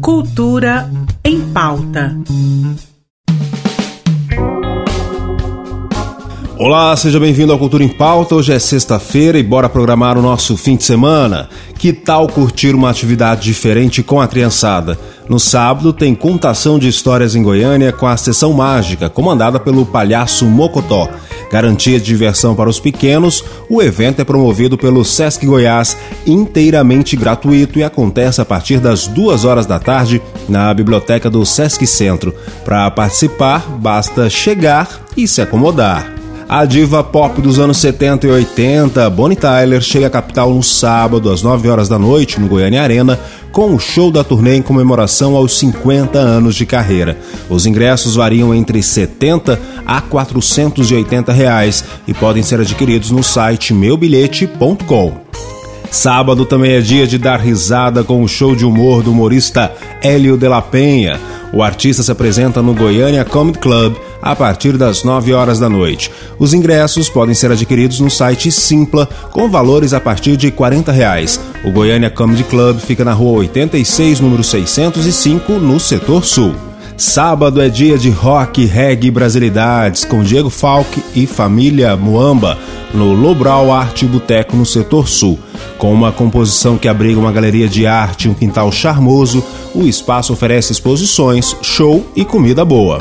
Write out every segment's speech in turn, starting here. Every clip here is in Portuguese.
Cultura em pauta. Olá, seja bem-vindo ao Cultura em Pauta. Hoje é sexta-feira e bora programar o nosso fim de semana. Que tal curtir uma atividade diferente com a criançada? No sábado tem contação de histórias em Goiânia com a sessão mágica, comandada pelo palhaço Mocotó. Garantia de diversão para os pequenos, o evento é promovido pelo Sesc Goiás, inteiramente gratuito e acontece a partir das duas horas da tarde na biblioteca do Sesc Centro. Para participar, basta chegar e se acomodar. A diva pop dos anos 70 e 80, Bonnie Tyler, chega à capital no sábado, às 9 horas da noite, no Goiânia Arena, com o show da turnê em comemoração aos 50 anos de carreira. Os ingressos variam entre 70 a 480 reais e podem ser adquiridos no site meubilhete.com. Sábado também é dia de dar risada com o show de humor do humorista Hélio de la Penha. O artista se apresenta no Goiânia Comedy Club a partir das 9 horas da noite. Os ingressos podem ser adquiridos no site Simpla, com valores a partir de 40 reais. O Goiânia Comedy Club fica na rua 86, número 605, no setor sul. Sábado é dia de rock, reggae e brasilidades com Diego Falk e família Muamba no Lobral Arte Boteco no setor sul. Com uma composição que abriga uma galeria de arte e um quintal charmoso, o espaço oferece exposições, show e comida boa.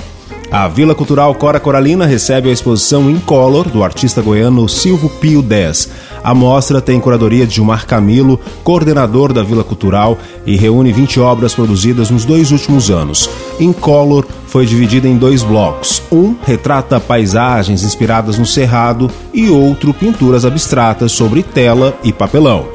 A Vila Cultural Cora Coralina recebe a exposição Incolor do artista goiano Silvio Pio 10. A mostra tem curadoria de Gilmar Camilo, coordenador da Vila Cultural, e reúne 20 obras produzidas nos dois últimos anos. Incolor foi dividida em dois blocos. Um retrata paisagens inspiradas no Cerrado e outro pinturas abstratas sobre tela e papelão.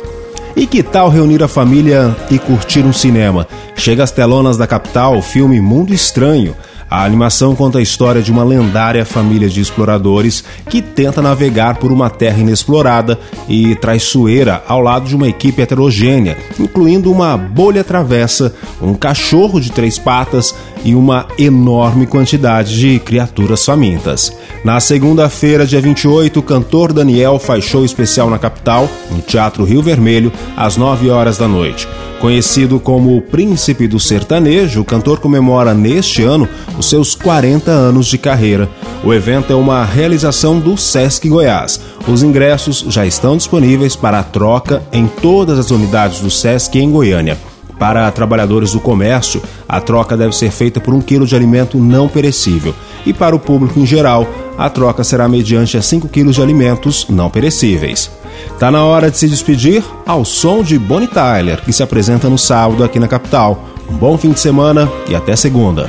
E que tal reunir a família e curtir um cinema? Chega às telonas da capital o filme Mundo Estranho a animação conta a história de uma lendária família de exploradores que tenta navegar por uma terra inexplorada e traiçoeira ao lado de uma equipe heterogênea, incluindo uma bolha travessa, um cachorro de três patas e uma enorme quantidade de criaturas famintas. Na segunda-feira, dia 28, o cantor Daniel faz show especial na capital, no Teatro Rio Vermelho, às 9 horas da noite. Conhecido como o Príncipe do Sertanejo, o cantor comemora neste ano os seus 40 anos de carreira. O evento é uma realização do Sesc Goiás. Os ingressos já estão disponíveis para a troca em todas as unidades do Sesc em Goiânia. Para trabalhadores do comércio, a troca deve ser feita por um quilo de alimento não perecível. E para o público em geral, a troca será mediante a 5 quilos de alimentos não perecíveis. Tá na hora de se despedir ao som de Bonnie Tyler, que se apresenta no sábado aqui na capital. Um bom fim de semana e até segunda.